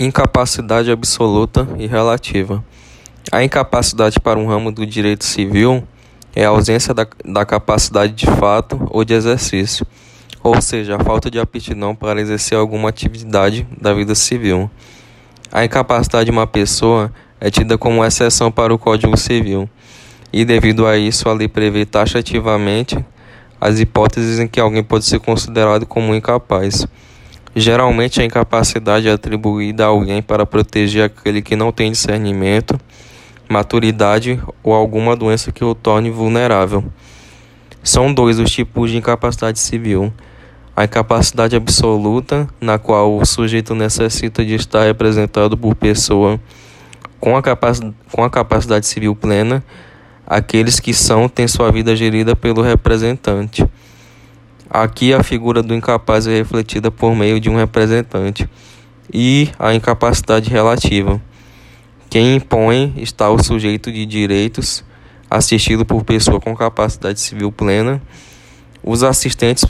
Incapacidade absoluta e relativa. A incapacidade para um ramo do direito civil é a ausência da, da capacidade de fato ou de exercício, ou seja, a falta de aptidão para exercer alguma atividade da vida civil. A incapacidade de uma pessoa é tida como exceção para o Código Civil, e devido a isso a lei prevê taxativamente as hipóteses em que alguém pode ser considerado como incapaz. Geralmente, a incapacidade é atribuída a alguém para proteger aquele que não tem discernimento, maturidade ou alguma doença que o torne vulnerável. São dois os tipos de incapacidade civil: a incapacidade absoluta, na qual o sujeito necessita de estar representado por pessoa com a, capac com a capacidade civil plena, aqueles que são têm sua vida gerida pelo representante. Aqui a figura do incapaz é refletida por meio de um representante e a incapacidade relativa. Quem impõe está o sujeito de direitos, assistido por pessoa com capacidade civil plena. Os assistentes,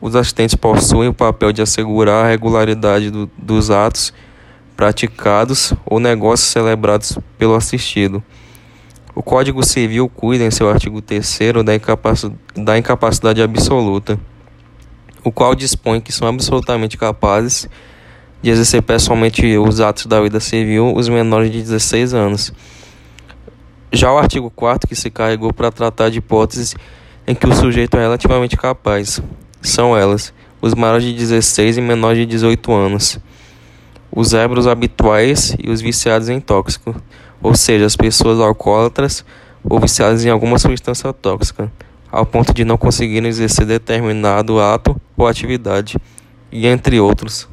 os assistentes possuem o papel de assegurar a regularidade do, dos atos praticados ou negócios celebrados pelo assistido. O Código Civil cuida, em seu artigo 3, da, da incapacidade absoluta o qual dispõe que são absolutamente capazes de exercer pessoalmente os atos da vida civil os menores de 16 anos. Já o artigo 4 que se carregou para tratar de hipóteses em que o sujeito é relativamente capaz, são elas: os maiores de 16 e menores de 18 anos, os ébros habituais e os viciados em tóxico, ou seja, as pessoas alcoólatras ou viciadas em alguma substância tóxica ao ponto de não conseguirem exercer determinado ato ou atividade, e entre outros.